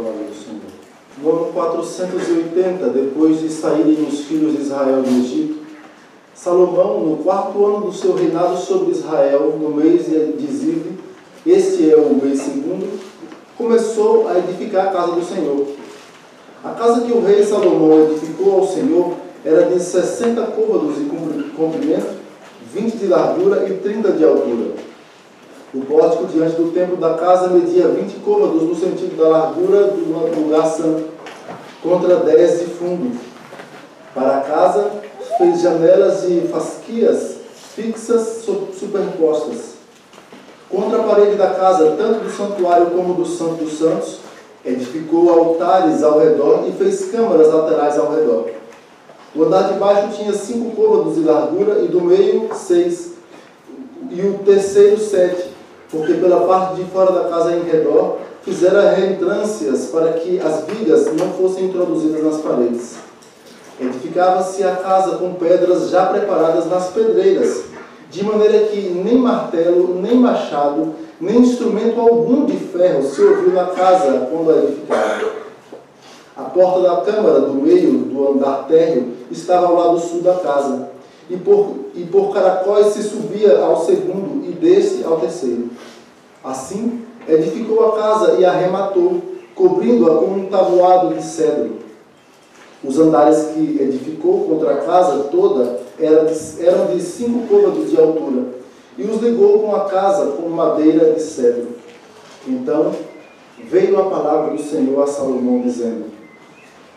palavra do Senhor. No ano 480, depois de saírem os filhos de Israel do Egito, Salomão, no quarto ano do seu reinado sobre Israel, no mês de Ziv, este é o mês segundo, começou a edificar a casa do Senhor. A casa que o rei Salomão edificou ao Senhor era de 60 côvados de comprimento, 20 de largura e 30 de altura o pórtico diante do templo da casa media 20 côvados no sentido da largura do lugar santo, contra 10 de fundo. Para a casa, fez janelas de fasquias fixas superpostas. Contra a parede da casa, tanto do santuário como do Santo dos Santos, edificou altares ao redor e fez câmaras laterais ao redor. O andar de baixo tinha cinco côvados de largura e do meio seis, e o terceiro sete, porque pela parte de fora da casa em redor fizeram reentrâncias para que as vigas não fossem introduzidas nas paredes. Edificava-se a casa com pedras já preparadas nas pedreiras, de maneira que nem martelo, nem machado, nem instrumento algum de ferro se ouviu na casa quando a edificava. A porta da câmara do meio do andar térreo estava ao lado sul da casa, e por, e por caracóis se subia ao segundo e desse ao terceiro. Assim, edificou a casa e arrematou, cobrindo-a com um tabuado de cedro. Os andares que edificou contra a casa toda eram de, eram de cinco côvados de altura, e os ligou com a casa com madeira de cedro. Então veio a palavra do Senhor a Salomão, dizendo: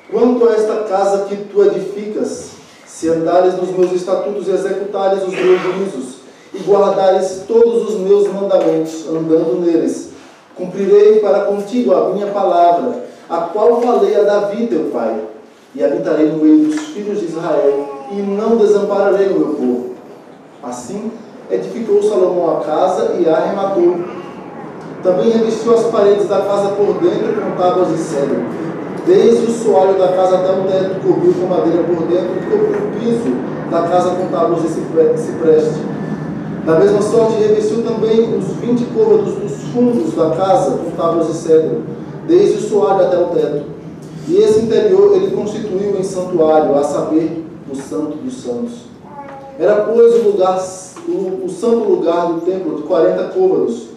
Quanto a esta casa que tu edificas, se andares nos meus estatutos e executares os meus juízos, e guardares todos os meus mandamentos, andando neles. Cumprirei para contigo a minha palavra, a qual falei a Davi teu pai, e habitarei no meio dos filhos de Israel, e não desampararei o meu povo. Assim, edificou Salomão a casa e a arrematou. Também revestiu as paredes da casa por dentro com tábuas de cedro. Desde o soalho da casa até o teto, cobriu com madeira por dentro, e cobriu o piso da casa com tábuas de cipreste da mesma sorte, revestiu também os vinte côvados dos fundos da casa com tábuas de cedro, desde o soalho até o teto. E esse interior ele constituiu em santuário, a saber, o Santo dos Santos. Era, pois, o, lugar, o, o santo lugar do templo de quarenta côvados.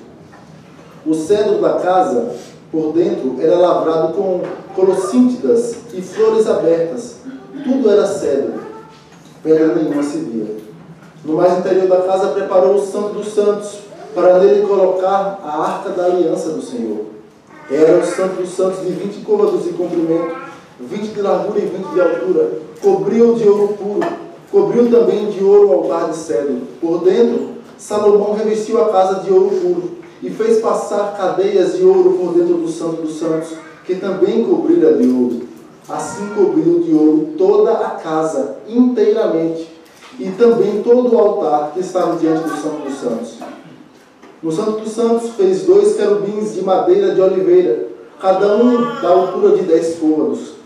O cedro da casa, por dentro, era lavrado com colossíntidas e flores abertas. Tudo era cedro. Pedra nenhuma se via. No mais interior da casa preparou o Santo dos Santos, para nele colocar a arca da aliança do Senhor. Era o Santo dos Santos de vinte côvados de comprimento, vinte de largura e vinte de altura. Cobriu de ouro puro, cobriu também de ouro o altar de cedro. Por dentro, Salomão revestiu a casa de ouro puro e fez passar cadeias de ouro por dentro do Santo dos Santos, que também cobrira de ouro. Assim cobriu de ouro toda a casa inteiramente e também todo o altar que estava diante do Santo dos Santos. No Santo dos Santos fez dois querubins de madeira de oliveira, cada um da altura de dez côvados.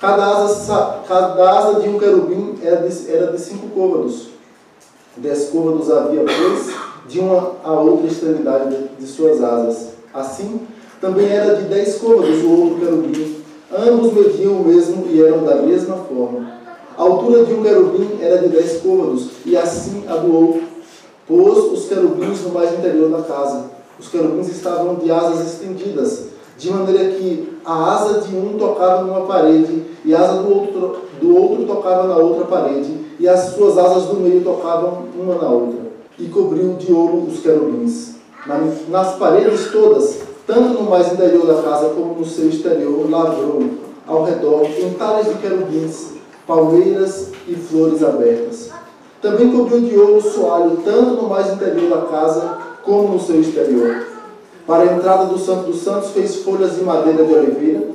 Cada asa, cada asa de um querubim era de, era de cinco côvados. Dez côvados havia, pois, de uma a outra extremidade de, suas asas. Assim, também era de dez côvados o outro querubim. Ambos mediam o mesmo e eram da mesma forma. A altura de um querubim era de dez côvados, e assim a do outro. Pôs os querubins no mais interior da casa. Os querubins estavam de asas estendidas, de maneira que a asa de um tocava numa parede, e a asa do outro, do outro tocava na outra parede, e as suas asas do meio tocavam uma na outra. E cobriu de ouro os querubins. Nas paredes todas, tanto no mais interior da casa como no seu exterior, lavrou ao redor entalhes de querubins palmeiras e flores abertas. Também cobriu de ouro o soalho, tanto no mais interior da casa como no seu exterior. Para a entrada do Santo dos Santos, fez folhas de madeira de oliveira.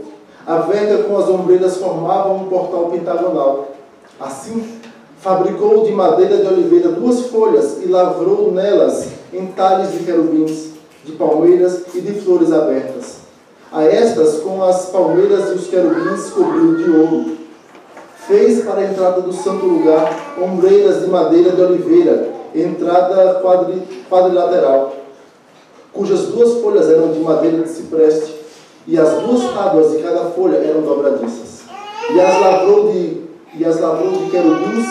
A verga com as ombreiras formavam um portal pentagonal. Assim, fabricou de madeira de oliveira duas folhas e lavrou nelas entalhes de querubins, de palmeiras e de flores abertas. A estas, com as palmeiras e os querubins, cobriu de ouro Fez para a entrada do santo lugar ombreiras de madeira de oliveira, entrada quadri, quadrilateral, cujas duas folhas eram de madeira de cipreste, e as duas tábuas de cada folha eram dobradiças. E as lavrou de, e as lavrou de querubins,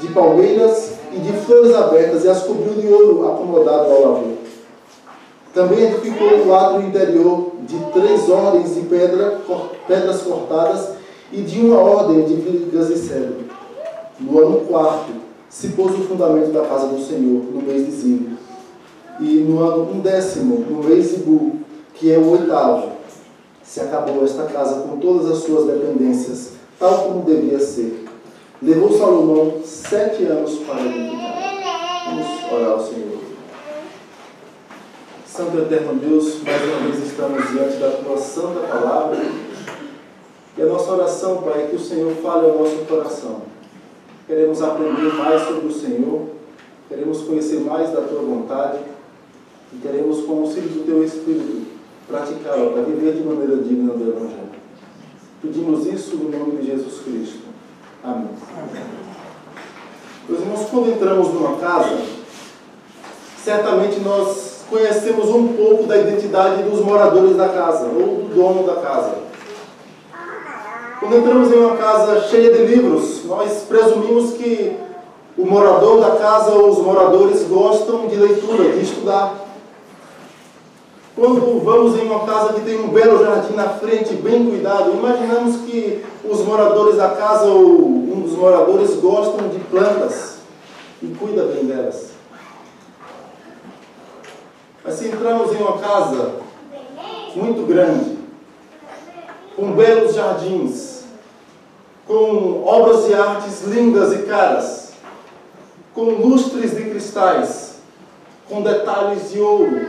de palmeiras e de flores abertas, e as cobriu de ouro acomodado ao lavor. Também edificou o lado interior de três ordens de pedra, pedras cortadas e de uma ordem de vigas e cedro. No ano quarto, se pôs o fundamento da casa do Senhor, no mês de Zimbro. E no ano undécimo, no mês de Bu, que é o oitavo, se acabou esta casa com todas as suas dependências, tal como devia ser. Levou Salomão sete anos para edificar. Vamos orar ao Senhor. Santo Eterno Deus, mais uma vez estamos diante da Tua Santa Palavra. E a nossa oração, Pai, é que o Senhor fale ao nosso coração. Queremos aprender mais sobre o Senhor, queremos conhecer mais da Tua vontade e queremos, com o auxílio do Teu Espírito, praticá-la para viver de maneira digna do Evangelho. Pedimos isso no nome de Jesus Cristo. Amém. Meus irmãos, quando entramos numa casa, certamente nós conhecemos um pouco da identidade dos moradores da casa ou do dono da casa. Quando entramos em uma casa cheia de livros, nós presumimos que o morador da casa ou os moradores gostam de leitura, de estudar. Quando vamos em uma casa que tem um belo jardim na frente, bem cuidado, imaginamos que os moradores da casa ou um dos moradores gostam de plantas e cuida bem delas. Mas se entramos em uma casa muito grande, com belos jardins, com obras de artes lindas e caras, com lustres de cristais, com detalhes de ouro,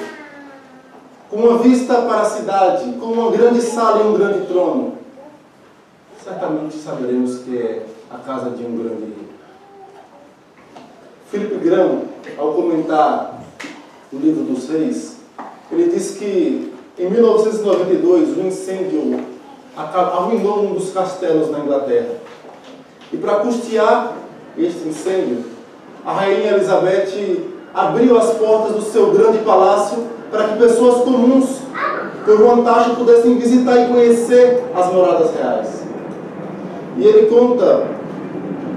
com uma vista para a cidade, com uma grande sala e um grande trono, certamente saberemos que é a casa de um grande rei. Filipe Grão, ao comentar o livro dos reis, ele diz que em 1992 um incêndio arruinou um dos castelos na Inglaterra. E para custear este incêndio, a rainha Elizabeth abriu as portas do seu grande palácio para que pessoas comuns, por vantagem, pudessem visitar e conhecer as moradas reais. E ele conta,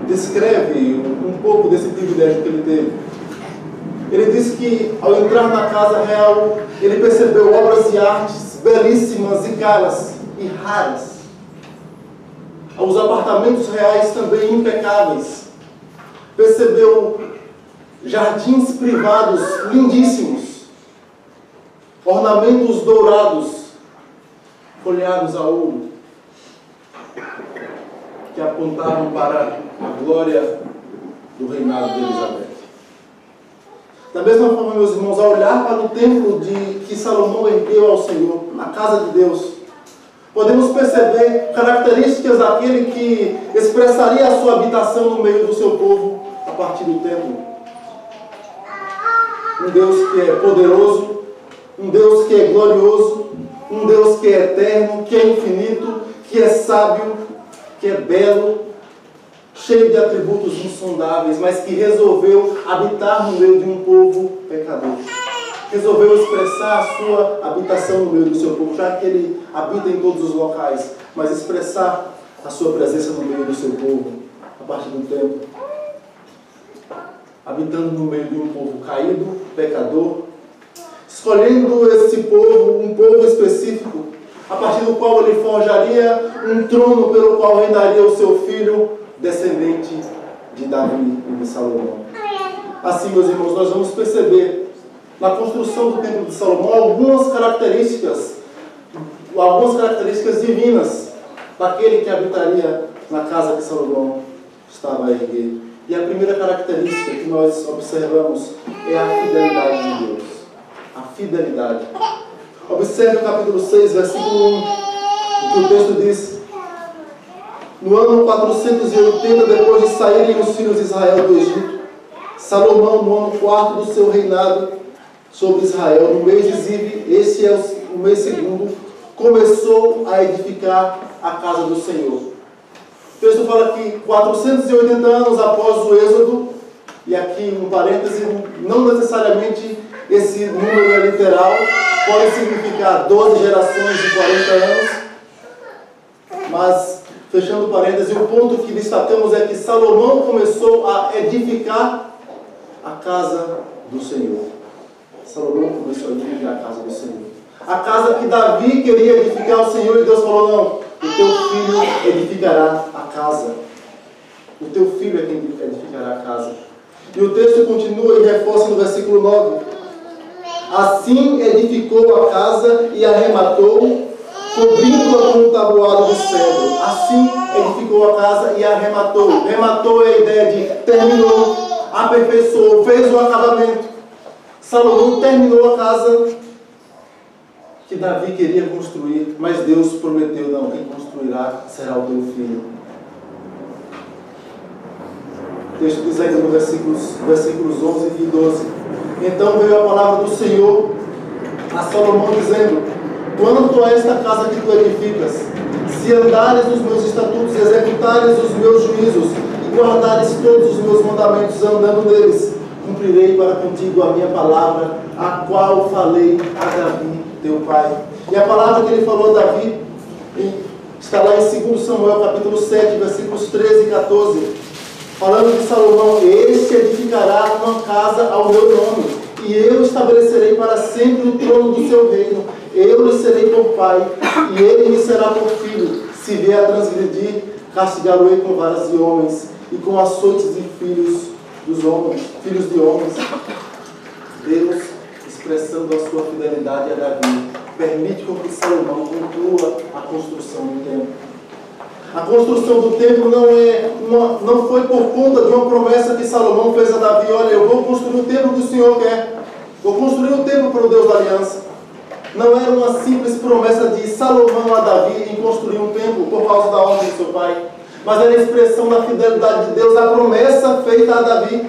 descreve um pouco desse privilégio que ele teve. Ele diz que ao entrar na casa real, ele percebeu obras de artes belíssimas e caras e raras. Os apartamentos reais também impecáveis. Percebeu jardins privados lindíssimos, ornamentos dourados, folheados a ouro, que apontavam para a glória do reinado de Elizabeth. Da mesma forma, meus irmãos, ao olhar para o templo de, que Salomão ergueu ao Senhor, na casa de Deus, podemos perceber características daquele que expressaria a sua habitação no meio do seu povo a partir do templo. Um Deus que é poderoso, um Deus que é glorioso, um Deus que é eterno, que é infinito, que é sábio, que é belo, cheio de atributos insondáveis, mas que resolveu habitar no meio de um povo pecador. Resolveu expressar a sua habitação no meio do seu povo, já que ele habita em todos os locais, mas expressar a sua presença no meio do seu povo a partir do tempo. Habitando no meio de um povo caído, pecador, escolhendo esse povo, um povo específico, a partir do qual ele forjaria um trono pelo qual reinaria o seu filho descendente de Davi e de Salomão. Assim, meus irmãos, nós vamos perceber na construção do templo de Salomão algumas características, algumas características divinas daquele que habitaria na casa que Salomão estava a erguer. E a primeira característica que nós observamos é a fidelidade de Deus. Fidelidade. Observe o capítulo 6, versículo 1, que o texto diz: no ano 480, depois de saírem os filhos de Israel do Egito, Salomão, no ano quarto do seu reinado sobre Israel, no mês de Ziv, esse é o mês segundo, começou a edificar a casa do Senhor. O texto fala que 480 anos após o Êxodo, e aqui um parêntese, não necessariamente esse número é literal, pode significar 12 gerações de 40 anos, mas, fechando parênteses, o ponto que destacamos é que Salomão começou a edificar a casa do Senhor. Salomão começou a edificar a casa do Senhor. A casa que Davi queria edificar ao Senhor, e Deus falou: não, o teu filho edificará a casa. O teu filho é quem edificará a casa. E o texto continua e reforça no versículo 9. Assim edificou a casa e arrematou, cobrindo-a com um tabuado de cedro. Assim edificou a casa e arrematou. Rematou é a ideia de terminou, aperfeiçoou, fez o acabamento. Salomão terminou a casa que Davi queria construir, mas Deus prometeu: não, quem construirá será o teu filho. O texto diz ainda no versículos, versículos 11 e 12: Então veio a palavra do Senhor a Salomão, dizendo: Quanto a esta casa que tu edificas, se andares nos meus estatutos, executares os meus juízos e guardares todos os meus mandamentos, andando neles, cumprirei para contigo a minha palavra, a qual falei a Davi, teu pai. E a palavra que ele falou a Davi está lá em 2 Samuel capítulo 7, versículos 13 e 14, falando de Salomão, este edificará uma casa ao meu nome, e eu estabelecerei para sempre o trono do seu reino, eu lhe serei por pai, e ele me será por filho, se vier a transgredir, castigá-lo-ei com varas de homens, e com açoites de filhos dos homens, filhos de homens. Deus expressando a sua fidelidade a Davi, permite com que Salomão conclua a construção do templo. A construção do templo não, é uma, não foi por conta de uma promessa que Salomão fez a Davi: olha, eu vou construir o templo que o Senhor quer, vou construir o templo para o Deus da aliança. Não era uma simples promessa de Salomão a Davi em construir um templo por causa da ordem de seu pai, mas era a expressão da fidelidade de Deus, a promessa feita a Davi.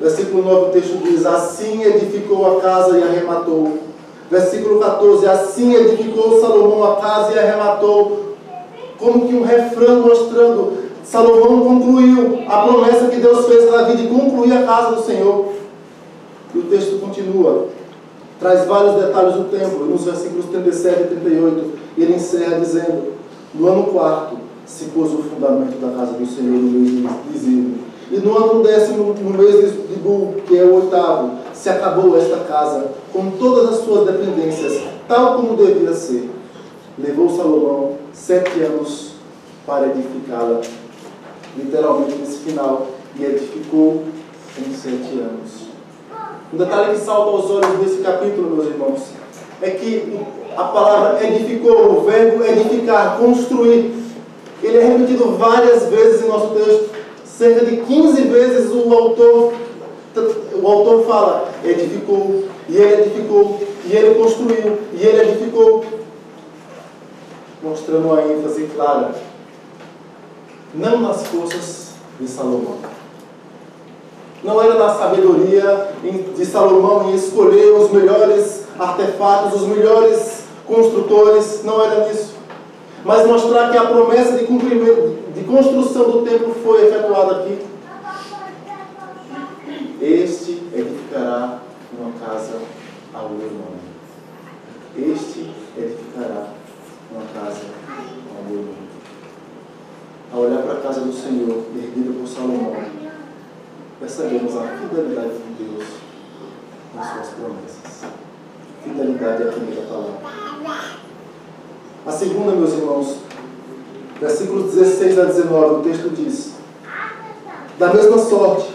Versículo 9, o texto diz: Assim edificou a casa e arrematou. Versículo 14: Assim edificou Salomão a casa e arrematou. Como que um refrão mostrando: Salomão concluiu a promessa que Deus fez a Davi de concluir a casa do Senhor. E o texto continua, traz vários detalhes do templo, nos versículos 37 e 38. E ele encerra dizendo: No ano quarto se pôs o fundamento da casa do Senhor no mês de e no ano décimo, no mês de Bu, que é o oitavo, se acabou esta casa, com todas as suas dependências, tal como devia ser. Levou Salomão sete anos para edificá-la. Literalmente nesse final, e edificou em sete anos. Um detalhe que salta aos olhos desse capítulo, meus irmãos, é que a palavra edificou, o verbo edificar, construir, ele é repetido várias vezes em nosso texto cerca de 15 vezes o autor, o autor fala, edificou, e ele edificou, e ele construiu, e ele edificou, mostrando uma ênfase clara, não nas forças de Salomão. Não era na sabedoria de Salomão em escolher os melhores artefatos, os melhores construtores, não era nisso. Mas mostrar que a promessa de cumprimento, de construção do templo foi efetuada aqui. Este edificará uma casa ao meu nome. Este edificará uma casa ao meu nome. Ao olhar para a casa do Senhor, erguida por Salomão, percebemos a fidelidade de Deus nas suas promessas. Fidelidade é a primeira palavra. A segunda, meus irmãos, versículos 16 a 19, o texto diz: Da mesma sorte,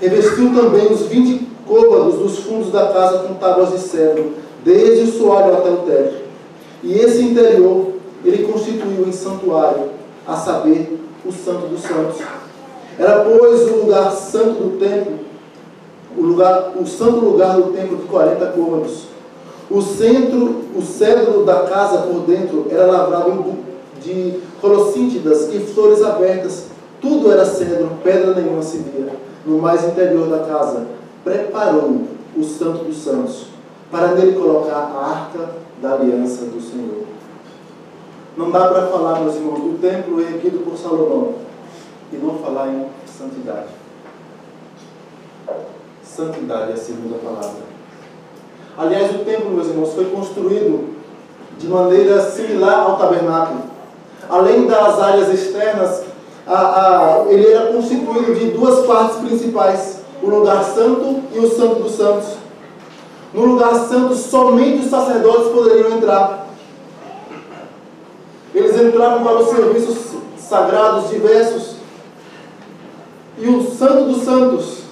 revestiu também os vinte côvados dos fundos da casa com tábuas de cedro, desde o soalho até o teto. E esse interior ele constituiu em santuário, a saber, o Santo dos Santos. Era, pois, o lugar santo do templo, o, lugar, o santo lugar do templo de 40 côvados. O centro, o cedro da casa por dentro era lavrado de colossíntidas e flores abertas. Tudo era cedro, pedra nenhuma se via. No mais interior da casa, preparou o Santo dos Santos para nele colocar a arca da aliança do Senhor. Não dá para falar, meus irmãos, do templo erguido por Salomão e não falar em santidade. Santidade é a segunda palavra. Aliás, o templo, meus irmãos, foi construído de maneira similar ao tabernáculo. Além das áreas externas, a, a, ele era constituído de duas partes principais: o lugar santo e o santo dos santos. No lugar santo, somente os sacerdotes poderiam entrar. Eles entravam para os serviços sagrados diversos. E o santo dos santos,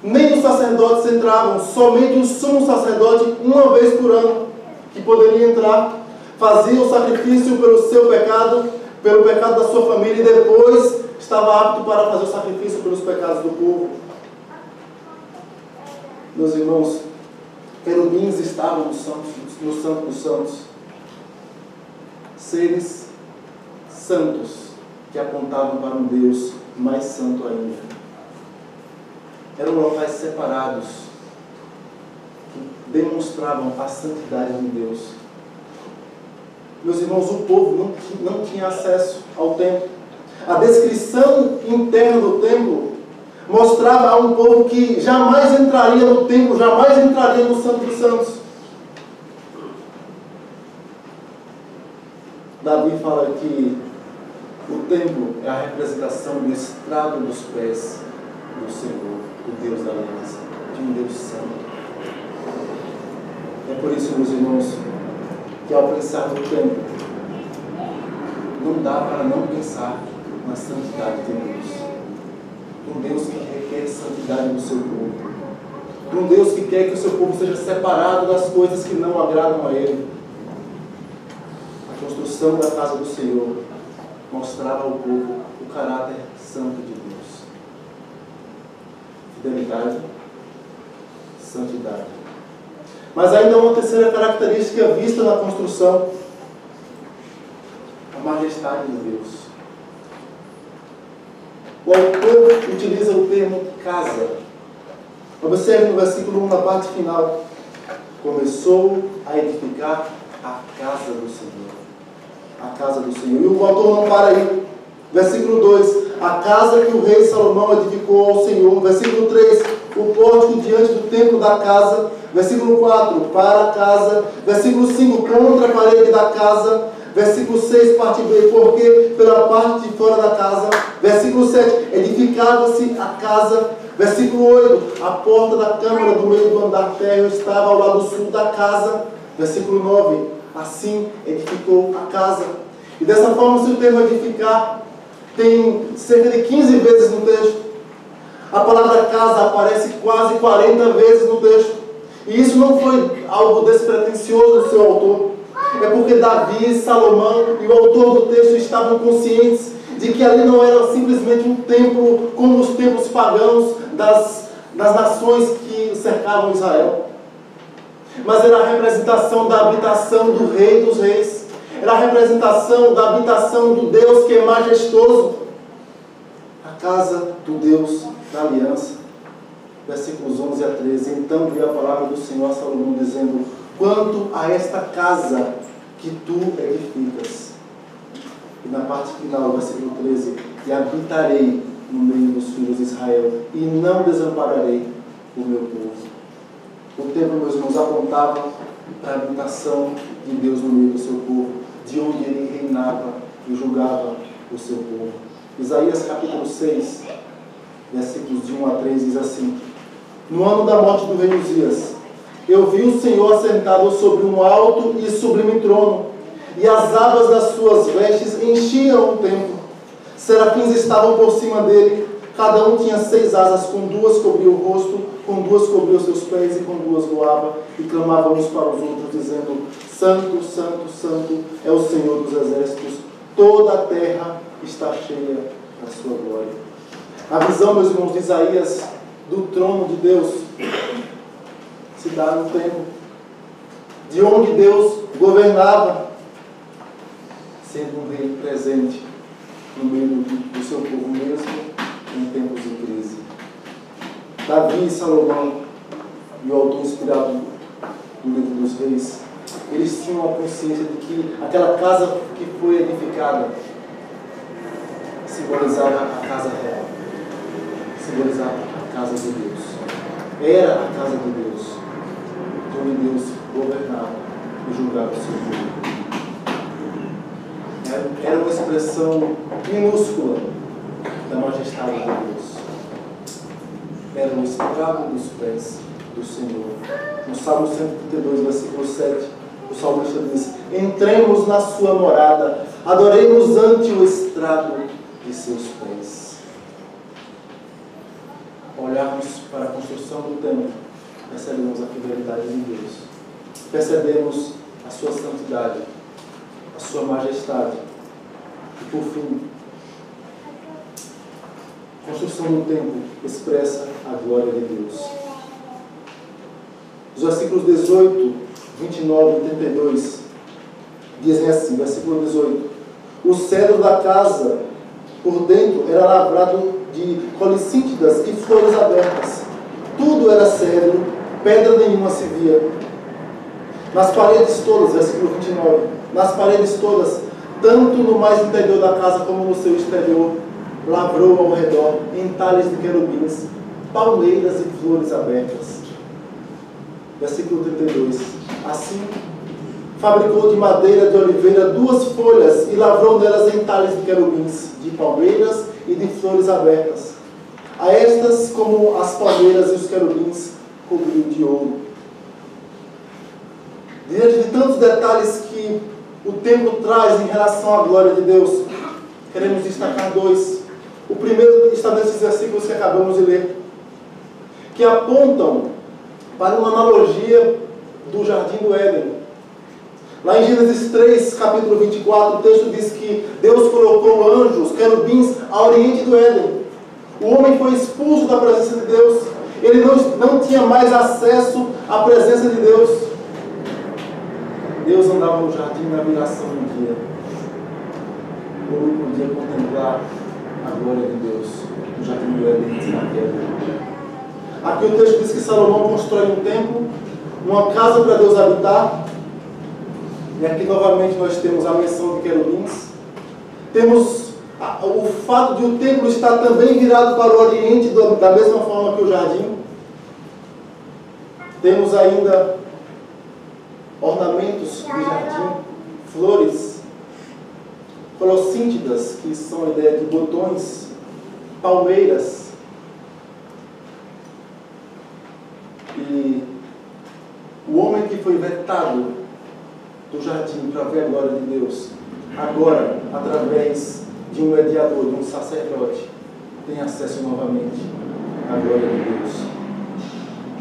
nem os sacerdotes entravam, somente o sumo sacerdote, uma vez por ano, que poderia entrar, fazia o sacrifício pelo seu pecado, pelo pecado da sua família, e depois estava apto para fazer o sacrifício pelos pecados do povo. Meus irmãos, querubins estavam no santo, no santo dos santos, seres santos que apontavam para um Deus mais santo ainda. Eram locais separados que demonstravam a santidade de Deus. Meus irmãos, o povo não, não tinha acesso ao templo. A descrição interna do templo mostrava a um povo que jamais entraria no templo, jamais entraria no Santo dos Santos. Davi fala que o templo é a representação do estrado dos pés do Senhor, do Deus da aliança, de um Deus santo. É por isso, meus irmãos, que ao pensar no templo, não dá para não pensar na santidade de Deus um Deus que requer santidade no seu povo. Um Deus que quer que o seu povo seja separado das coisas que não agradam a Ele. A construção da casa do Senhor mostrava ao povo o caráter santo de Deus. Fidelidade, santidade. Mas ainda uma terceira característica vista na construção: a majestade de Deus. O autor utiliza o termo casa. Observe no versículo 1, na parte final. Começou a edificar a casa do Senhor. A casa do Senhor. E o autor não para aí. Versículo 2: A casa que o rei Salomão edificou ao Senhor. Versículo 3: O pórtico diante do templo da casa. Versículo 4: Para a casa. Versículo 5: Contra a parede da casa. Versículo 6, parte B, porque pela parte de fora da casa. Versículo 7, edificava-se a casa. Versículo 8, a porta da câmara do meio do andar férreo estava ao lado sul da casa. Versículo 9, assim edificou a casa. E dessa forma, se o termo edificar tem cerca de 15 vezes no texto. A palavra casa aparece quase 40 vezes no texto. E isso não foi algo despretensioso do seu autor. É porque Davi, Salomão e o autor do texto estavam conscientes de que ali não era simplesmente um templo como os templos pagãos das, das nações que cercavam Israel, mas era a representação da habitação do Rei dos Reis, era a representação da habitação do Deus que é majestoso, a casa do Deus da aliança. Versículos 11 a 13. Então veio a palavra do Senhor a Salomão dizendo: Quanto a esta casa que tu edificas. E na parte final, versículo 13: E habitarei no meio dos filhos de Israel, e não desampararei o meu povo. O templo, meus irmãos, apontava para a habitação de Deus no meio do seu povo, de onde ele reinava e julgava o seu povo. Isaías capítulo 6, versículos de 1 a 3 diz assim: No ano da morte do rei Uzias, eu vi o Senhor assentado sobre um alto e sublime trono, e as abas das suas vestes enchiam o templo. Serafins estavam por cima dele, cada um tinha seis asas, com duas cobria o rosto, com duas cobria os seus pés e com duas voava, e clamavam uns para os outros, dizendo: Santo, Santo, Santo é o Senhor dos exércitos, toda a terra está cheia da sua glória. A visão, meus irmãos, de Isaías do trono de Deus se dá no tempo de onde Deus governava, sendo um rei presente no meio do seu povo mesmo em tempos de crise. Davi e Salomão, e o autor inspirado do livro dos reis, eles tinham a consciência de que aquela casa que foi edificada simbolizava a casa real, simbolizava a casa de Deus. Era a casa de Deus onde Deus governava e julgava o seu povo. Era uma expressão minúscula da majestade de Deus. Era um escravo dos pés do Senhor. No Salmo 132, versículo 7, o salmista diz: Entremos na sua morada, adoremos ante o estrado de seus pés. Olharmos para a construção do templo, percebemos a fidelidade de Deus, percebemos a sua santidade, a sua majestade. E por fim, a construção do templo expressa a glória de Deus. Os versículos 18, 29 e 32 dizem assim, versículo 18: O cedro da casa por dentro era lavrado de e flores abertas. Tudo era cedro, pedra nenhuma se via. Nas paredes todas, versículo 29, nas paredes todas, tanto no mais interior da casa como no seu exterior, lavrou ao redor, em talhas de querubins, palmeiras e flores abertas. Versículo 32. Assim, fabricou de madeira de oliveira duas folhas e lavrou nelas em talhas de querubins, de palmeiras e de flores abertas. A estas, como as palmeiras e os querubins, cobriu de ouro. Diante de tantos detalhes que o templo traz em relação à glória de Deus, queremos destacar dois. O primeiro está nesses versículos que acabamos de ler, que apontam para uma analogia do jardim do Éden. Lá em Gênesis 3, capítulo 24, o texto diz que Deus colocou anjos, querubins, ao oriente do Éden. O homem foi expulso da presença de Deus. Ele não, não tinha mais acesso à presença de Deus. Deus andava no jardim na viração do dia. O homem podia contemplar a glória de Deus no jardim do Éden na queda. Aqui o texto diz que Salomão constrói um templo, uma casa para Deus habitar. E aqui novamente nós temos a menção de querubins. Temos o fato de o templo estar também virado para o oriente, da mesma forma que o jardim. Temos ainda ornamentos de jardim, flores, colossíntidas, que são a ideia de botões, palmeiras, E o homem que foi vetado do jardim para ver a glória de Deus, agora, através de um mediador, de um sacerdote, tem acesso novamente à glória de Deus.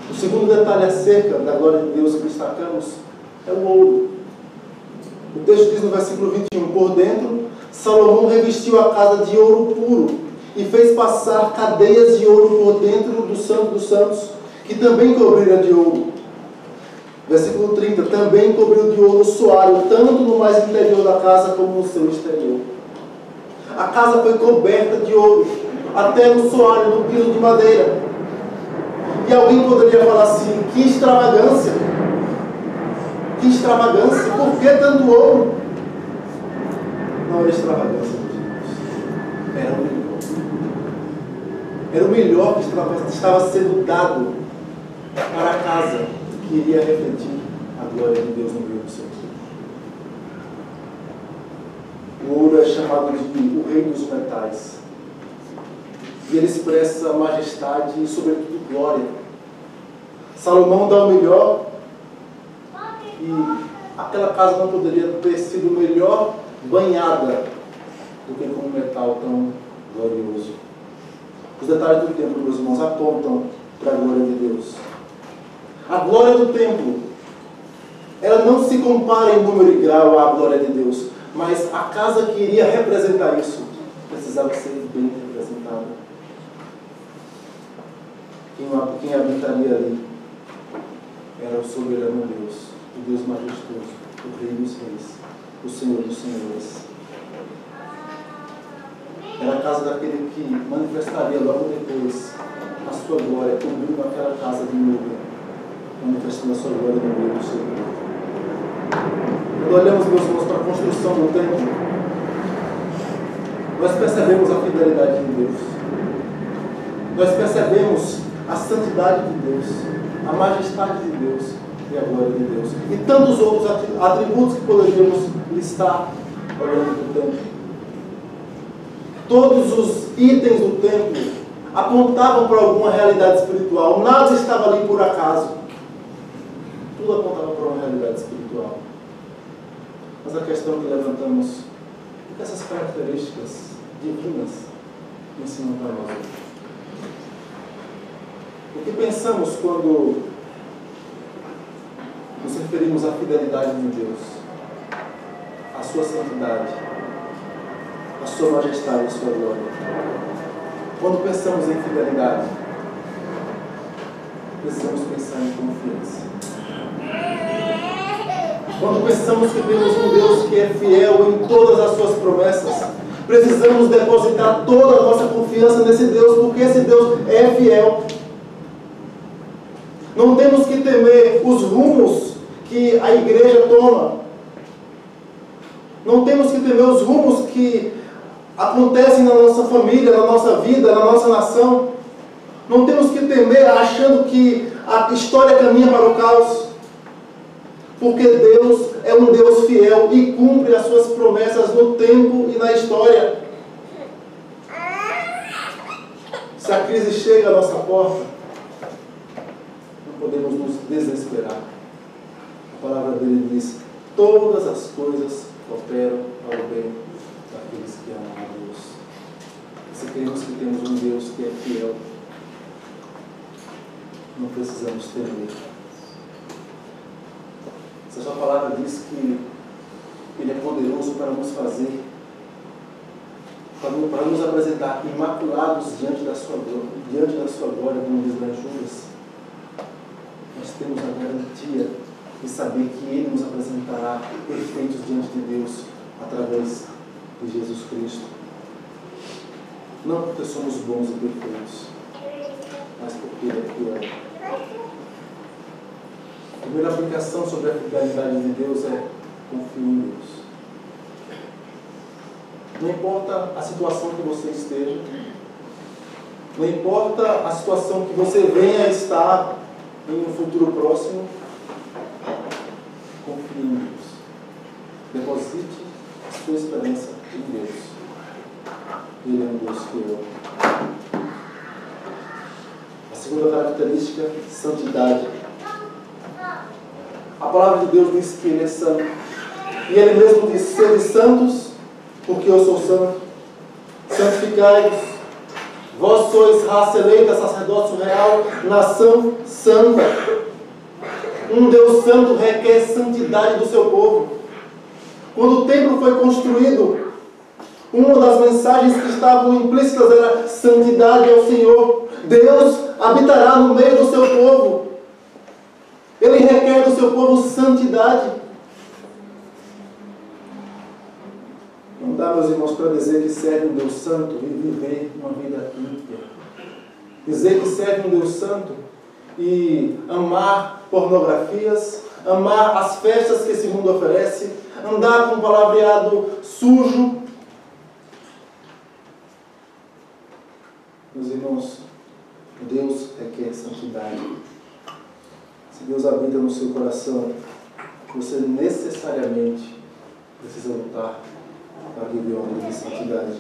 O segundo detalhe acerca da glória de Deus que destacamos é o ouro. O texto diz no versículo 21: Por dentro, Salomão revestiu a casa de ouro puro e fez passar cadeias de ouro por dentro do Santo dos Santos que também cobriram de ouro. Versículo 30, também cobriu de ouro o soalho, tanto no mais interior da casa como no seu exterior. A casa foi coberta de ouro, até no soalho, no piso de madeira. E alguém poderia falar assim: que extravagância! Que extravagância! Por que tanto ouro? Não era extravagância, Era o melhor. Era o melhor que estava sendo dado para a casa que iria refletir a glória de Deus no meio do seu povo. O ouro é chamado de o rei dos metais. E ele expressa majestade e, sobretudo, glória. Salomão dá o melhor e aquela casa não poderia ter sido melhor banhada do que com um metal tão glorioso. Os detalhes do templo, meus irmãos, apontam para a glória de Deus. A glória do templo, ela não se compara em número e grau à glória de Deus, mas a casa que iria representar isso precisava ser bem representada. Quem, quem habitaria ali era o soberano Deus, o Deus majestoso, o Rei dos Reis, o Senhor dos Senhores. Era a casa daquele que manifestaria logo depois a sua glória, cobrindo aquela casa de nuvem manifestando a sua glória no meio do povo. Quando olhamos, meus irmãos, para a construção do templo, nós percebemos a fidelidade de Deus. Nós percebemos a santidade de Deus, a majestade de Deus. e a glória de Deus. E tantos outros atributos que poderíamos listar olhando para o templo. Todos os itens do templo apontavam para alguma realidade espiritual. Nada estava ali por acaso. Tudo apontava para uma realidade espiritual. Mas a questão que levantamos, o que essas características divinas ensinam para nós O que pensamos quando nos referimos à fidelidade de Deus, à sua santidade, à sua majestade à sua glória? Quando pensamos em fidelidade, precisamos pensar em confiança. Quando pensamos que temos um Deus que é fiel em todas as suas promessas, precisamos depositar toda a nossa confiança nesse Deus, porque esse Deus é fiel. Não temos que temer os rumos que a igreja toma. Não temos que temer os rumos que acontecem na nossa família, na nossa vida, na nossa nação. Não temos que temer achando que a história caminha para o caos. Porque Deus é um Deus fiel e cumpre as suas promessas no tempo e na história. Se a crise chega à nossa porta, não podemos nos desesperar. A palavra dele diz: todas as coisas cooperam para o bem daqueles que amam a Deus. Se cremos que temos um Deus que é fiel, não precisamos temer. A sua palavra diz que Ele é poderoso para nos fazer, para nos apresentar imaculados diante da sua glória, diante da sua glória, como diz nas Judas, nós temos a garantia de saber que Ele nos apresentará perfeitos diante de Deus através de Jesus Cristo. Não porque somos bons e perfeitos, mas porque Ele é fiel. A primeira aplicação sobre a fidelidade de Deus é confie em Deus. Não importa a situação que você esteja, não importa a situação que você venha a estar em um futuro próximo, confie em Deus. Deposite a sua esperança em Deus. Ele é um Deus fiel. A segunda característica, santidade. A palavra de Deus diz que Ele é santo. E Ele mesmo diz: Sede santos, porque eu sou santo. Santificai-vos. Vós sois raça eleita, sacerdócio real, nação santa. Um Deus santo requer santidade do seu povo. Quando o templo foi construído, uma das mensagens que estavam implícitas era santidade ao Senhor. Deus habitará no meio do seu povo. Ele requer do seu povo santidade. Não dá, meus irmãos, para dizer que serve um Deus santo e viver uma vida ímpia. Dizer que serve um Deus santo e amar pornografias, amar as festas que esse mundo oferece, andar com palavreado sujo. Meus irmãos, Deus requer santidade. Se Deus habita no seu coração, você necessariamente precisa lutar para viver uma vida de santidade.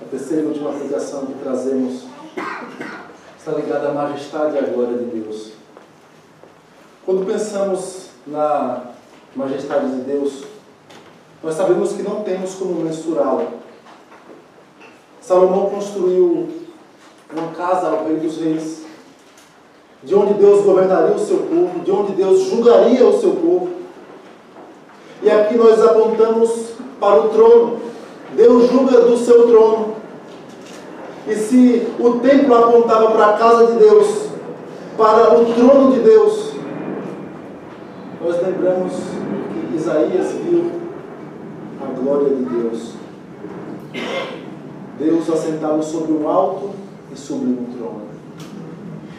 A terceira e última aplicação que trazemos está ligada à majestade e à glória de Deus. Quando pensamos na majestade de Deus, nós sabemos que não temos como mensurá-la. Salomão construiu uma casa ao Rei dos Reis, de onde Deus governaria o seu povo, de onde Deus julgaria o seu povo. E aqui nós apontamos para o trono. Deus julga do seu trono. E se o templo apontava para a casa de Deus, para o trono de Deus, nós lembramos que Isaías viu a glória de Deus. Deus assentado sobre um alto e sublime trono.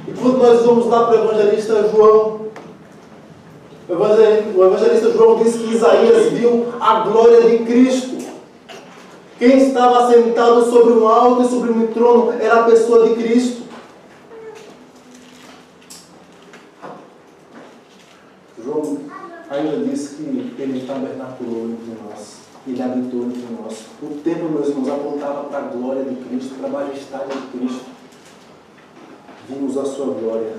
E quando nós vamos lá para o evangelista João, o evangelista João diz que Isaías viu a glória de Cristo. Quem estava sentado sobre um alto e sobre um trono era a pessoa de Cristo. João ainda diz que ele tabernaculou entre nós. Ele habitou entre nós. O templo, meus irmãos, apontava para a glória de Cristo, para a majestade de Cristo. Vimos a sua glória.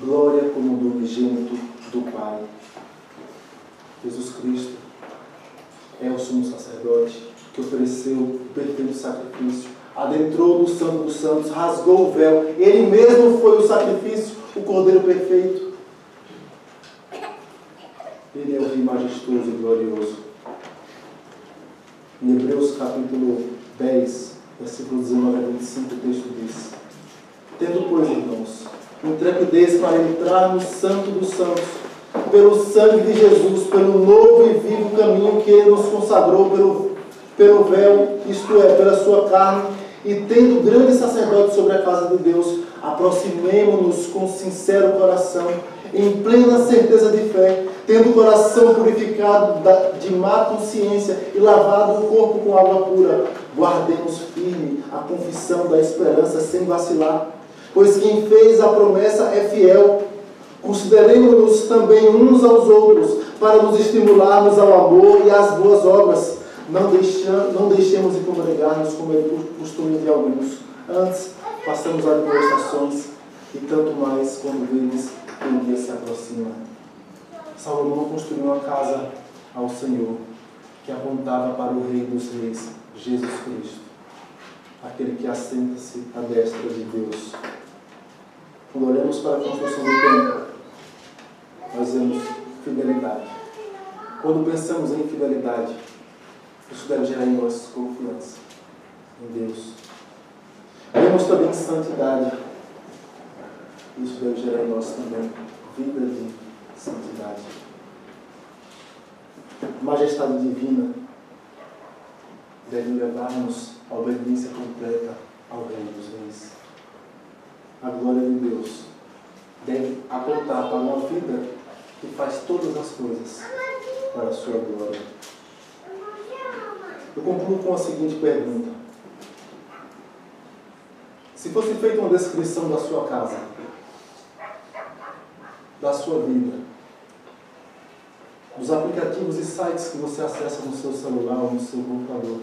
Glória como do unigênito do Pai. Jesus Cristo é o sumo sacerdote que ofereceu o perfeito sacrifício, adentrou no Santo dos Santos, rasgou o véu, ele mesmo foi o sacrifício, o Cordeiro perfeito. Ele é o Rei majestoso e glorioso. Em Hebreus capítulo 10, versículo 19 a 25, o texto diz: Tendo, pois, irmãos, intrepidez para entrar no Santo dos Santos, pelo sangue de Jesus, pelo novo e vivo caminho que Ele nos consagrou pelo pelo véu, isto é, pela sua carne, e tendo grande sacerdote sobre a casa de Deus, aproximemo-nos com sincero coração, em plena certeza de fé, tendo o coração purificado de má consciência e lavado o corpo com água pura, guardemos firme a confissão da esperança sem vacilar, pois quem fez a promessa é fiel. Consideremos-nos também uns aos outros, para nos estimularmos ao amor e às boas obras não, deixa, não deixemos de congregar-nos como é costume de alguns. Antes, passamos admoestações e tanto mais quando vemos o dia se aproxima. Salomão construiu uma casa ao Senhor que apontava para o Rei dos Reis, Jesus Cristo, aquele que assenta-se à destra de Deus. Quando olhamos para a construção do templo, nós vemos fidelidade. Quando pensamos em fidelidade, isso deve gerar em nós confiança em Deus. Vemos também santidade. Isso deve gerar em nós também vida de santidade. Majestade divina deve levar-nos à obediência completa ao Rei dos Reis. A glória de Deus deve apontar para uma vida que faz todas as coisas para a sua glória. Eu concluo com a seguinte pergunta. Se fosse feita uma descrição da sua casa, da sua vida, dos aplicativos e sites que você acessa no seu celular ou no seu computador,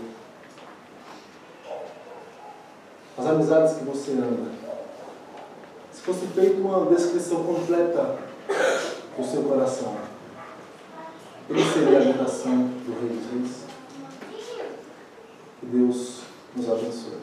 as amizades que você anda, se fosse feita uma descrição completa do seu coração, ele seria a habitação do Rei dos Reis? Que Deus nos abençoe.